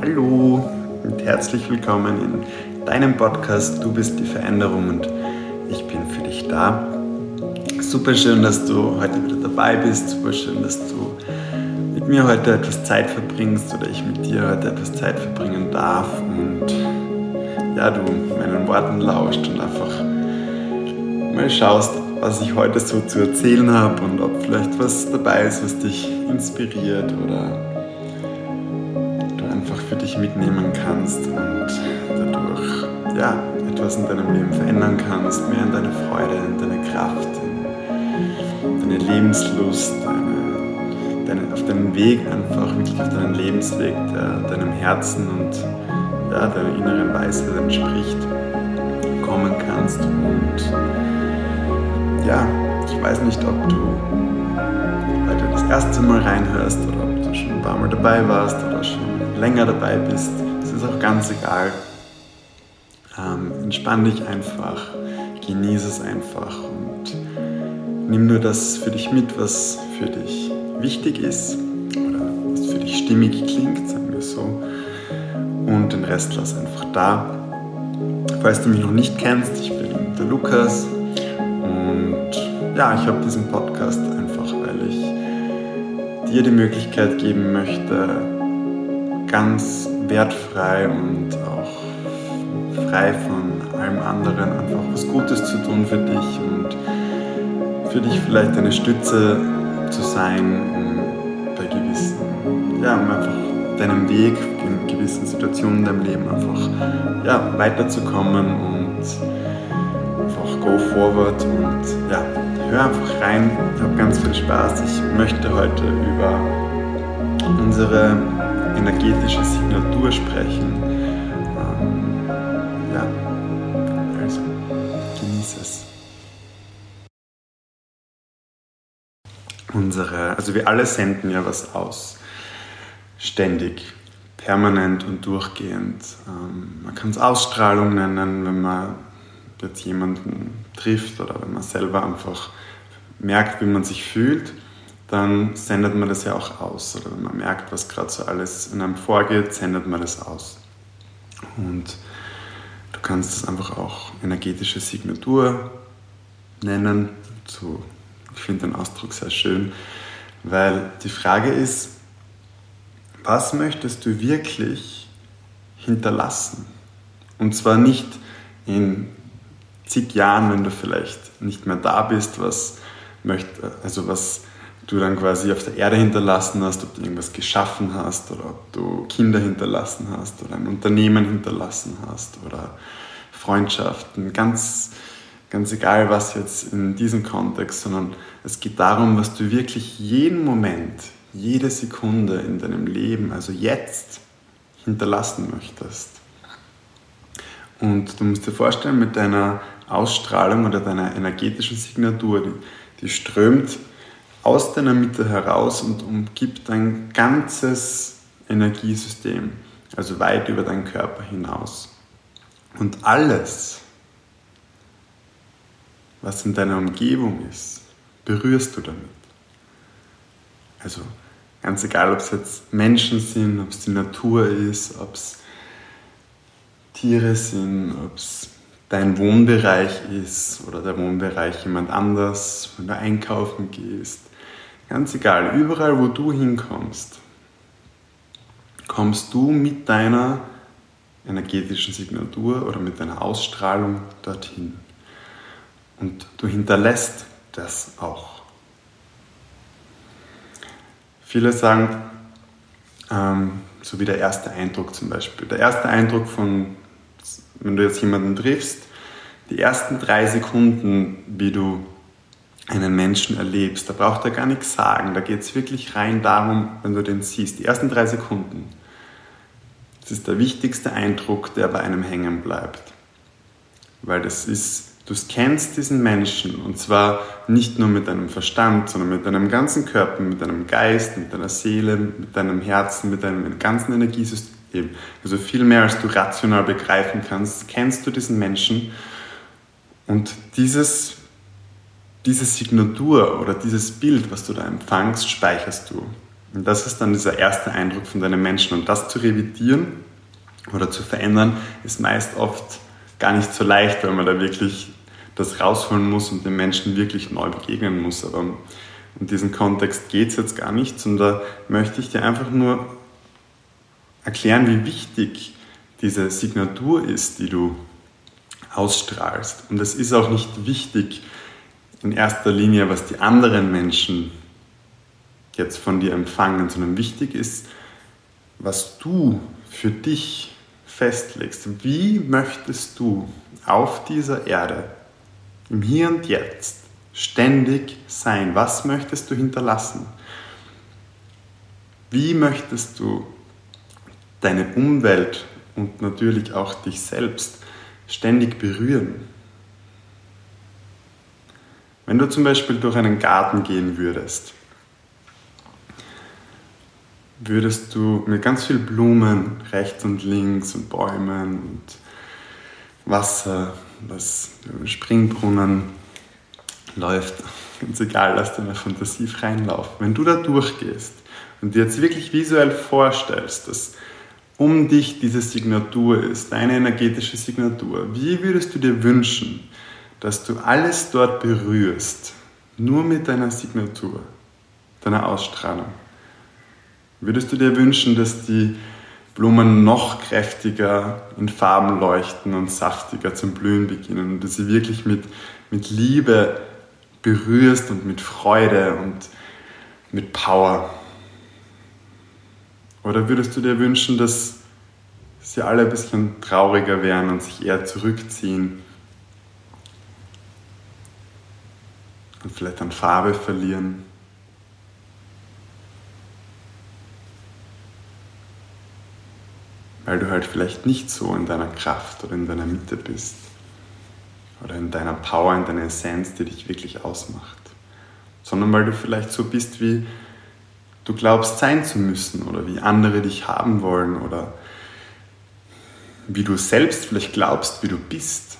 Hallo und herzlich willkommen in deinem Podcast Du bist die Veränderung und ich bin für dich da. Super schön, dass du heute wieder dabei bist. Super schön, dass du mit mir heute etwas Zeit verbringst oder ich mit dir heute etwas Zeit verbringen darf und ja, du meinen Worten lauscht und einfach mal schaust, was ich heute so zu erzählen habe und ob vielleicht was dabei ist, was dich inspiriert oder mitnehmen kannst und dadurch ja, etwas in deinem Leben verändern kannst, mehr in deine Freude, in deine Kraft, in deine Lebenslust, deine, deine, auf deinen Weg einfach, wirklich auf deinen Lebensweg, der deinem Herzen und ja, deiner inneren Weisheit entspricht, kommen kannst. Und ja, ich weiß nicht, ob du heute das erste Mal reinhörst oder du ein paar Mal dabei warst oder schon länger dabei bist. Es ist auch ganz egal. Ähm, entspann dich einfach, genieße es einfach und nimm nur das für dich mit, was für dich wichtig ist oder was für dich stimmig klingt, sagen wir so. Und den Rest lass einfach da. Falls du mich noch nicht kennst, ich bin der Lukas, ja, ich habe diesen Podcast dir die Möglichkeit geben möchte, ganz wertfrei und auch frei von allem anderen einfach was Gutes zu tun für dich und für dich vielleicht eine Stütze zu sein, um bei gewissen, ja, um einfach deinem Weg in gewissen Situationen in deinem Leben einfach ja, weiterzukommen und einfach go forward und ja, hör einfach rein, hab ganz viel Spaß. Ich möchte heute über unsere energetische Signatur sprechen. Ähm, ja, also genieße es. Unsere, also wir alle senden ja was aus. Ständig, permanent und durchgehend. Ähm, man kann es Ausstrahlung nennen, wenn man jetzt jemanden trifft oder wenn man selber einfach merkt, wie man sich fühlt, dann sendet man das ja auch aus. Oder wenn man merkt, was gerade so alles in einem vorgeht, sendet man das aus. Und du kannst das einfach auch energetische Signatur nennen. So, ich finde den Ausdruck sehr schön, weil die Frage ist, was möchtest du wirklich hinterlassen? Und zwar nicht in zig Jahren, wenn du vielleicht nicht mehr da bist, was möchte, also was du dann quasi auf der Erde hinterlassen hast, ob du irgendwas geschaffen hast oder ob du Kinder hinterlassen hast oder ein Unternehmen hinterlassen hast oder Freundschaften, ganz, ganz egal was jetzt in diesem Kontext, sondern es geht darum, was du wirklich jeden Moment, jede Sekunde in deinem Leben, also jetzt, hinterlassen möchtest. Und du musst dir vorstellen, mit deiner Ausstrahlung oder deiner energetischen Signatur, die die strömt aus deiner Mitte heraus und umgibt dein ganzes Energiesystem, also weit über deinen Körper hinaus. Und alles, was in deiner Umgebung ist, berührst du damit. Also ganz egal, ob es jetzt Menschen sind, ob es die Natur ist, ob es Tiere sind, ob es dein Wohnbereich ist oder der Wohnbereich jemand anders, wenn du einkaufen gehst. Ganz egal, überall wo du hinkommst, kommst du mit deiner energetischen Signatur oder mit deiner Ausstrahlung dorthin. Und du hinterlässt das auch. Viele sagen, ähm, so wie der erste Eindruck zum Beispiel. Der erste Eindruck von wenn du jetzt jemanden triffst, die ersten drei Sekunden, wie du einen Menschen erlebst, da braucht er gar nichts sagen. Da geht es wirklich rein darum, wenn du den siehst. Die ersten drei Sekunden. Das ist der wichtigste Eindruck, der bei einem hängen bleibt. Weil das ist, du kennst diesen Menschen und zwar nicht nur mit deinem Verstand, sondern mit deinem ganzen Körper, mit deinem Geist, mit deiner Seele, mit deinem Herzen, mit deinem ganzen Energiesystem Eben. Also viel mehr als du rational begreifen kannst, kennst du diesen Menschen und dieses, diese Signatur oder dieses Bild, was du da empfangst, speicherst du. Und das ist dann dieser erste Eindruck von deinen Menschen. Und das zu revidieren oder zu verändern, ist meist oft gar nicht so leicht, weil man da wirklich das rausholen muss und den Menschen wirklich neu begegnen muss. Aber in diesem Kontext geht es jetzt gar nicht, sondern möchte ich dir einfach nur erklären, wie wichtig diese Signatur ist, die du ausstrahlst. Und es ist auch nicht wichtig in erster Linie, was die anderen Menschen jetzt von dir empfangen, sondern wichtig ist, was du für dich festlegst. Wie möchtest du auf dieser Erde, im Hier und Jetzt, ständig sein? Was möchtest du hinterlassen? Wie möchtest du deine Umwelt und natürlich auch dich selbst ständig berühren? Wenn du zum Beispiel durch einen Garten gehen würdest, würdest du mit ganz viel Blumen rechts und links und Bäumen und Wasser, das Springbrunnen läuft, ganz egal, lass deine Fantasie freien Lauf. Wenn du da durchgehst und dir jetzt wirklich visuell vorstellst, dass um dich diese Signatur ist, deine energetische Signatur, wie würdest du dir wünschen, dass du alles dort berührst, nur mit deiner Signatur, deiner Ausstrahlung? Würdest du dir wünschen, dass die Blumen noch kräftiger in Farben leuchten und saftiger zum Blühen beginnen und dass sie wirklich mit, mit Liebe berührst und mit Freude und mit Power? Oder würdest du dir wünschen, dass sie alle ein bisschen trauriger wären und sich eher zurückziehen? Und vielleicht an Farbe verlieren? weil du halt vielleicht nicht so in deiner Kraft oder in deiner Mitte bist. Oder in deiner Power, in deiner Essenz, die dich wirklich ausmacht, sondern weil du vielleicht so bist, wie du glaubst sein zu müssen oder wie andere dich haben wollen oder wie du selbst vielleicht glaubst, wie du bist.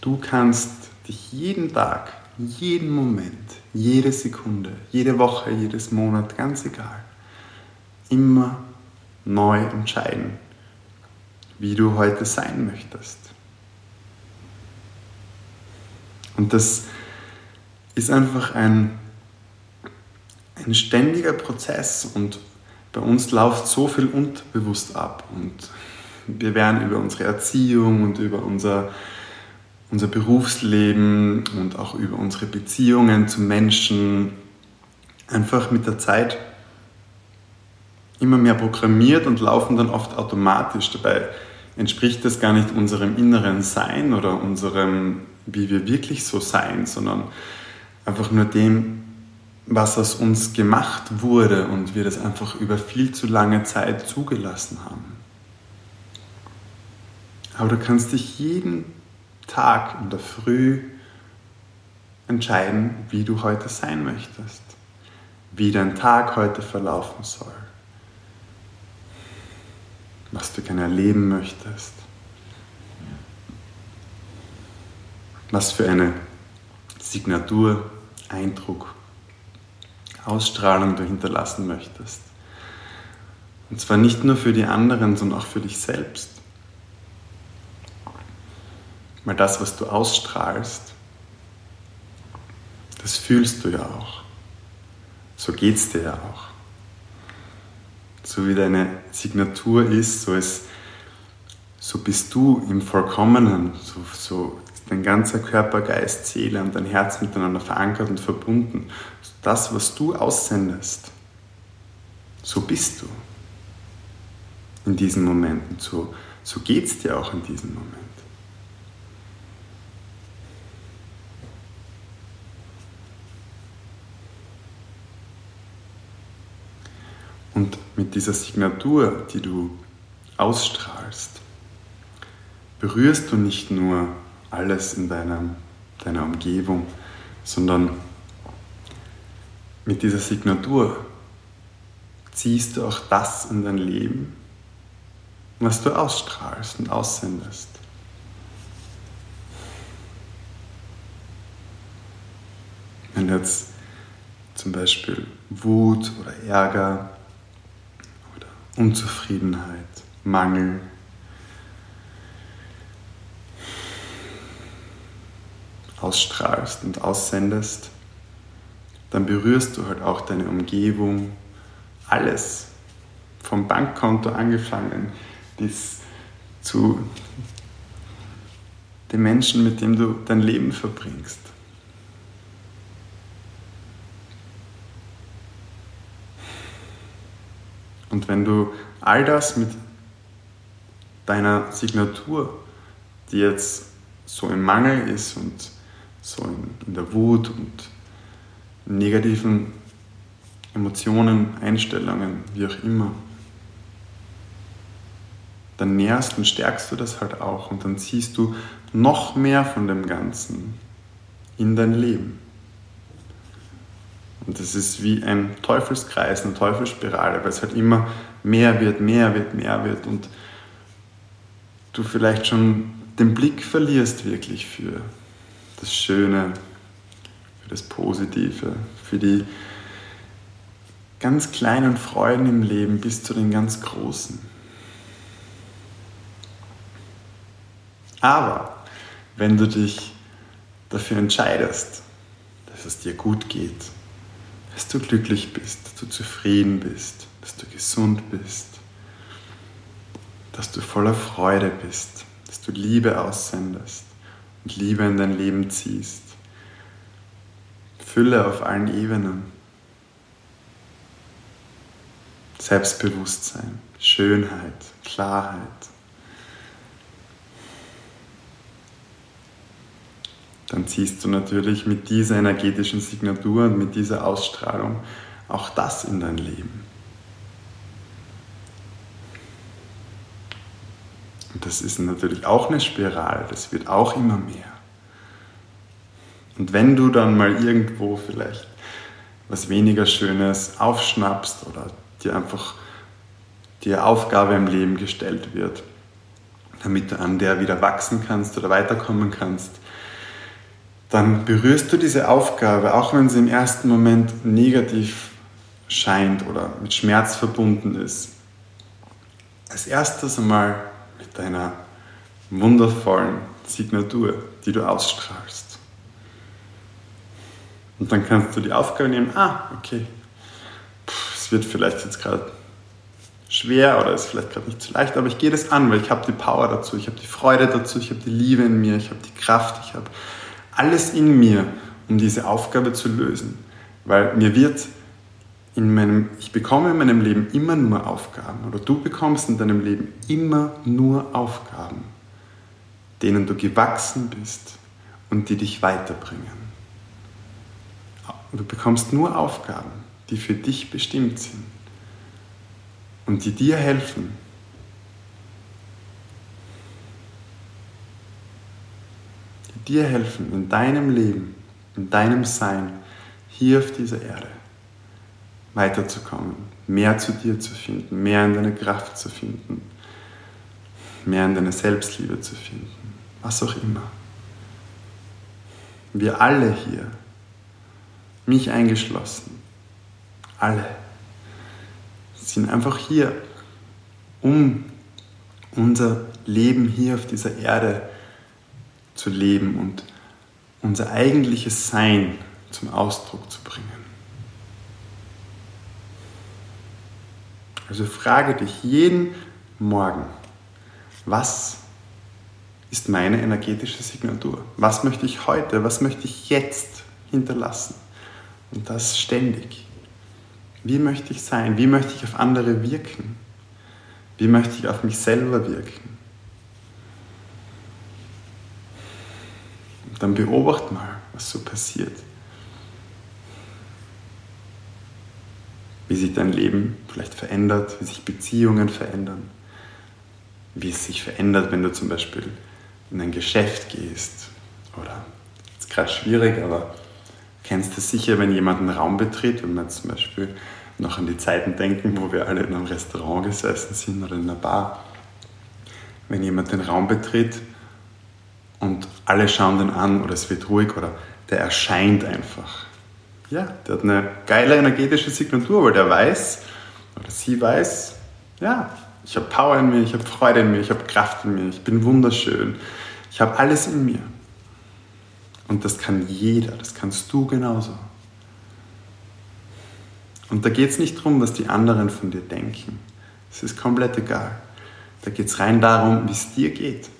Du kannst dich jeden Tag, jeden Moment, jede Sekunde, jede Woche, jedes Monat, ganz egal, immer neu entscheiden, wie du heute sein möchtest. Und das ist einfach ein, ein ständiger Prozess und bei uns läuft so viel unterbewusst ab und wir werden über unsere Erziehung und über unser unser Berufsleben und auch über unsere Beziehungen zu Menschen einfach mit der Zeit immer mehr programmiert und laufen dann oft automatisch. Dabei entspricht das gar nicht unserem inneren Sein oder unserem, wie wir wirklich so sein, sondern einfach nur dem, was aus uns gemacht wurde und wir das einfach über viel zu lange Zeit zugelassen haben. Aber du kannst dich jeden Tag in der Früh entscheiden, wie du heute sein möchtest, wie dein Tag heute verlaufen soll, was du gerne erleben möchtest, was für eine Signatur, Eindruck, Ausstrahlung du hinterlassen möchtest. Und zwar nicht nur für die anderen, sondern auch für dich selbst. Weil das, was du ausstrahlst, das fühlst du ja auch. So geht es dir ja auch. So wie deine Signatur ist, so, ist, so bist du im Vollkommenen, so, so ist dein ganzer Körper, Geist, Seele und dein Herz miteinander verankert und verbunden. Das, was du aussendest, so bist du in diesen Momenten. So, so geht es dir auch in diesem Moment. Und mit dieser Signatur, die du ausstrahlst, berührst du nicht nur alles in deiner, deiner Umgebung, sondern mit dieser Signatur ziehst du auch das in dein Leben, was du ausstrahlst und aussendest. Wenn jetzt zum Beispiel Wut oder Ärger Unzufriedenheit, Mangel, ausstrahlst und aussendest, dann berührst du halt auch deine Umgebung, alles, vom Bankkonto angefangen bis zu den Menschen, mit dem du dein Leben verbringst. Und wenn du all das mit deiner Signatur, die jetzt so im Mangel ist und so in, der Wut und negativen Emotionen, Einstellungen, wie auch immer, dann nährst und stärkst du das halt auch und dann ziehst du noch mehr von dem Ganzen in dein Leben. Und das ist wie ein Teufelskreis, eine Teufelsspirale, weil es halt immer mehr wird, mehr wird, mehr wird und du vielleicht schon den Blick verlierst wirklich für das Schöne, für das Positive, für die ganz kleinen Freuden im Leben bis zu den ganz großen. Aber wenn du dich dafür entscheidest, dass es dir gut geht, dass du glücklich bist, dass du zufrieden bist, dass du gesund bist, dass du voller Freude bist, dass du Liebe aussendest und Liebe in dein Leben ziehst, Fülle auf allen Ebenen, Selbstbewusstsein, Schönheit, Klarheit, dann ziehst du natürlich mit dieser energetischen Signatur und mit dieser Ausstrahlung auch das in dein Leben. Und das ist natürlich auch eine Spirale, das wird auch immer mehr. Und wenn du dann mal irgendwo vielleicht was weniger Schönes aufschnappst oder dir einfach die Aufgabe im Leben gestellt wird, damit du an der wieder wachsen kannst oder weiterkommen kannst, dann berührst du diese Aufgabe, auch wenn sie im ersten Moment negativ scheint oder mit Schmerz verbunden ist, als erstes einmal mit deiner wundervollen Signatur, die du ausstrahlst. Und dann kannst du die Aufgabe nehmen, ah, okay, Puh, es wird vielleicht jetzt gerade schwer oder ist vielleicht gerade nicht so leicht, aber ich gehe das an, weil ich habe die Power dazu, ich habe die Freude dazu, ich habe die Liebe in mir, ich habe die Kraft, ich habe alles in mir, um diese Aufgabe zu lösen. Weil mir wird in meinem, ich bekomme in meinem Leben immer nur Aufgaben oder du bekommst in deinem Leben immer nur Aufgaben, denen du gewachsen bist und die dich weiterbringen. Du bekommst nur Aufgaben, die für dich bestimmt sind und die dir helfen, dir helfen, in deinem Leben, in deinem Sein, hier auf dieser Erde weiterzukommen, mehr zu dir zu finden, mehr in deine Kraft zu finden, mehr in deine Selbstliebe zu finden, was auch immer. Wir alle hier, mich eingeschlossen, alle, sind einfach hier, um unser Leben hier auf dieser Erde zu leben und unser eigentliches Sein zum Ausdruck zu bringen. Also frage dich jeden Morgen, was ist meine energetische Signatur? Was möchte ich heute, was möchte ich jetzt hinterlassen? Und das ständig. Wie möchte ich sein? Wie möchte ich auf andere wirken? Wie möchte ich auf mich selber wirken? Dann beobacht mal, was so passiert. Wie sich dein Leben vielleicht verändert, wie sich Beziehungen verändern, wie es sich verändert, wenn du zum Beispiel in ein Geschäft gehst. Oder, ist gerade schwierig, aber kennst du sicher, wenn jemand einen Raum betritt, wenn jetzt zum Beispiel noch an die Zeiten denken, wo wir alle in einem Restaurant gesessen sind oder in einer Bar, wenn jemand den Raum betritt und alle schauen den an oder es wird ruhig oder der erscheint einfach. Ja, der hat eine geile energetische Signatur, weil der weiß oder sie weiß, ja, ich habe Power in mir, ich habe Freude in mir, ich habe Kraft in mir, ich bin wunderschön, ich habe alles in mir. Und das kann jeder, das kannst du genauso. Und da geht es nicht darum, was die anderen von dir denken. Es ist komplett egal. Da geht es rein darum, wie es dir geht.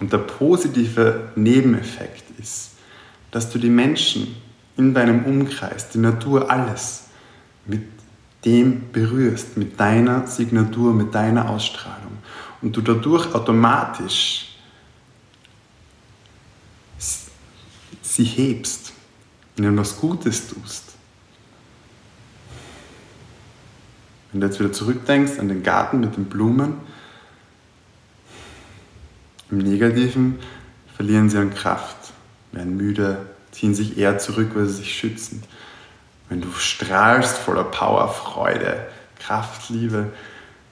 Und der positive Nebeneffekt ist, dass du die Menschen in deinem Umkreis, die Natur, alles mit dem berührst, mit deiner Signatur, mit deiner Ausstrahlung. Und du dadurch automatisch sie hebst, ihnen was Gutes tust. Wenn du jetzt wieder zurückdenkst an den Garten mit den Blumen, im Negativen verlieren sie an Kraft, werden müde, ziehen sich eher zurück, weil sie sich schützen. Wenn du strahlst voller Power, Freude, Kraft, Liebe,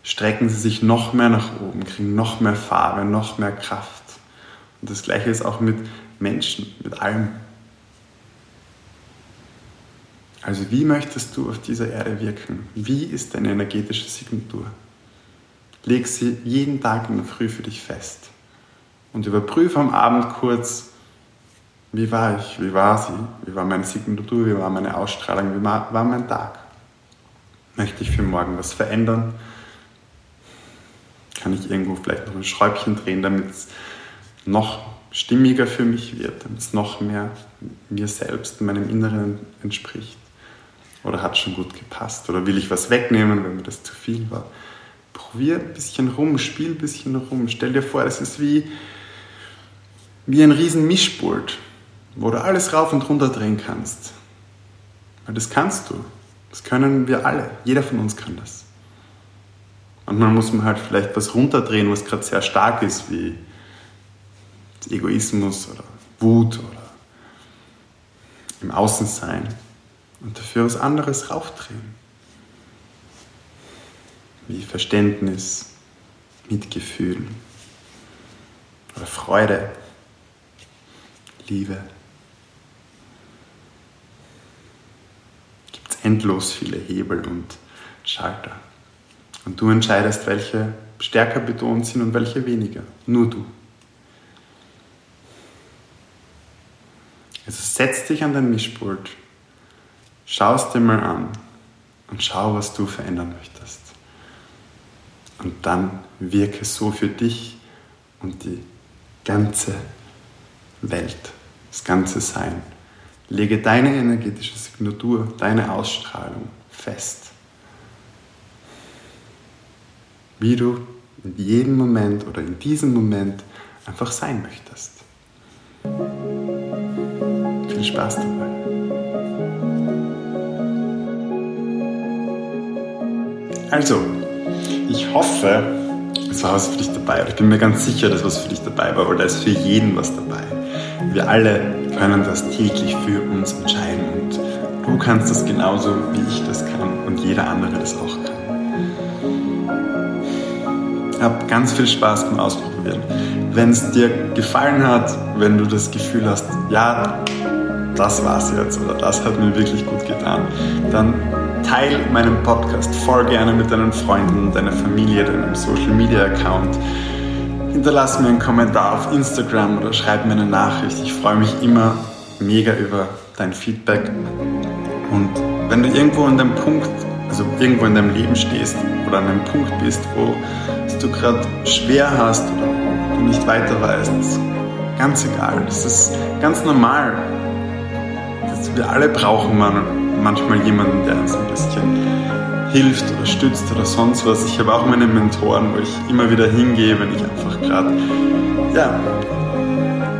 strecken sie sich noch mehr nach oben, kriegen noch mehr Farbe, noch mehr Kraft. Und das gleiche ist auch mit Menschen, mit allem. Also wie möchtest du auf dieser Erde wirken? Wie ist deine energetische Signatur? Leg sie jeden Tag in der Früh für dich fest und überprüfe am Abend kurz, wie war ich, wie war sie, wie war meine Signatur, wie war meine Ausstrahlung, wie war mein Tag. Möchte ich für morgen was verändern? Kann ich irgendwo vielleicht noch ein Schräubchen drehen, damit es noch stimmiger für mich wird, damit es noch mehr mir selbst, meinem Inneren entspricht? Oder hat schon gut gepasst? Oder will ich was wegnehmen, wenn mir das zu viel war? Probier ein bisschen rum, spiel ein bisschen rum. Stell dir vor, das ist wie, wie ein riesen Mischpult, wo du alles rauf und runter drehen kannst. Weil das kannst du. Das können wir alle. Jeder von uns kann das. Muss man halt vielleicht was runterdrehen, was gerade sehr stark ist, wie Egoismus oder Wut oder im Außensein. Und dafür was anderes raufdrehen. Wie Verständnis, Mitgefühl oder Freude Liebe. Gibt es endlos viele Hebel und Schalter. Und du entscheidest, welche stärker betont sind und welche weniger. Nur du. Also setz dich an dein Mischpult, schau es dir mal an und schau, was du verändern möchtest. Und dann wirke so für dich und die ganze Welt das ganze Sein. Lege deine energetische Signatur, deine Ausstrahlung fest. Wie du in jedem Moment oder in diesem Moment einfach sein möchtest. Viel Spaß dabei. Also, ich hoffe, es war was für dich dabei. Ich bin mir ganz sicher, dass was für dich dabei war, weil da ist für jeden was dabei. Wir alle können das täglich für uns entscheiden und du kannst das genauso, wie ich das kann und jeder andere das auch kann. Hab ganz viel Spaß beim Ausprobieren. Wenn es dir gefallen hat, wenn du das Gefühl hast, ja, das war's jetzt oder das hat mir wirklich gut getan, dann teile meinen Podcast voll gerne mit deinen Freunden, deiner Familie, deinem Social Media Account hinterlass mir einen Kommentar auf Instagram oder schreib mir eine Nachricht. Ich freue mich immer mega über dein Feedback. Und wenn du irgendwo an dem Punkt, also irgendwo in deinem Leben stehst oder an einem Punkt bist, wo du gerade schwer hast oder du nicht weiter weißt, ganz egal. Das ist ganz normal. wir alle brauchen manchmal jemanden, der uns ein bisschen hilft oder stützt oder sonst was. Ich habe auch meine Mentoren, wo ich immer wieder hingehe, wenn ich einfach gerade ja,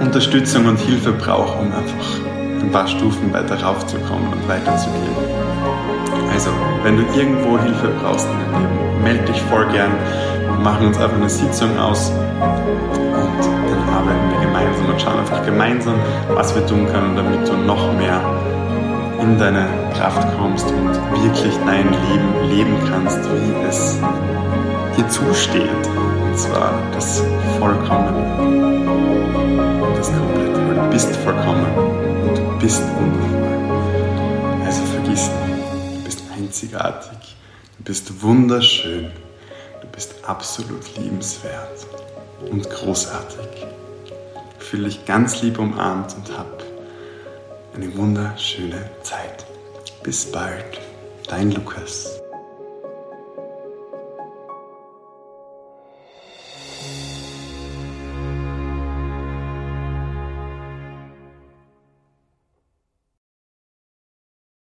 Unterstützung und Hilfe brauche, um einfach ein paar Stufen weiter raufzukommen und weiterzugehen. Also, wenn du irgendwo Hilfe brauchst in deinem Leben, melde dich voll gern. Wir machen uns einfach eine Sitzung aus und dann arbeiten wir gemeinsam und schauen einfach gemeinsam, was wir tun können, damit du noch mehr in deine Kraft kommst und wirklich dein Leben leben kannst, wie es dir zusteht. Und zwar das Vollkommene. Das Komplette. Du bist vollkommen und du bist wundervoll. Also vergiss nicht, du bist einzigartig, du bist wunderschön, du bist absolut liebenswert und großartig. Fühle dich ganz lieb umarmt und hab eine wunderschöne Zeit. Bis bald, dein Lukas.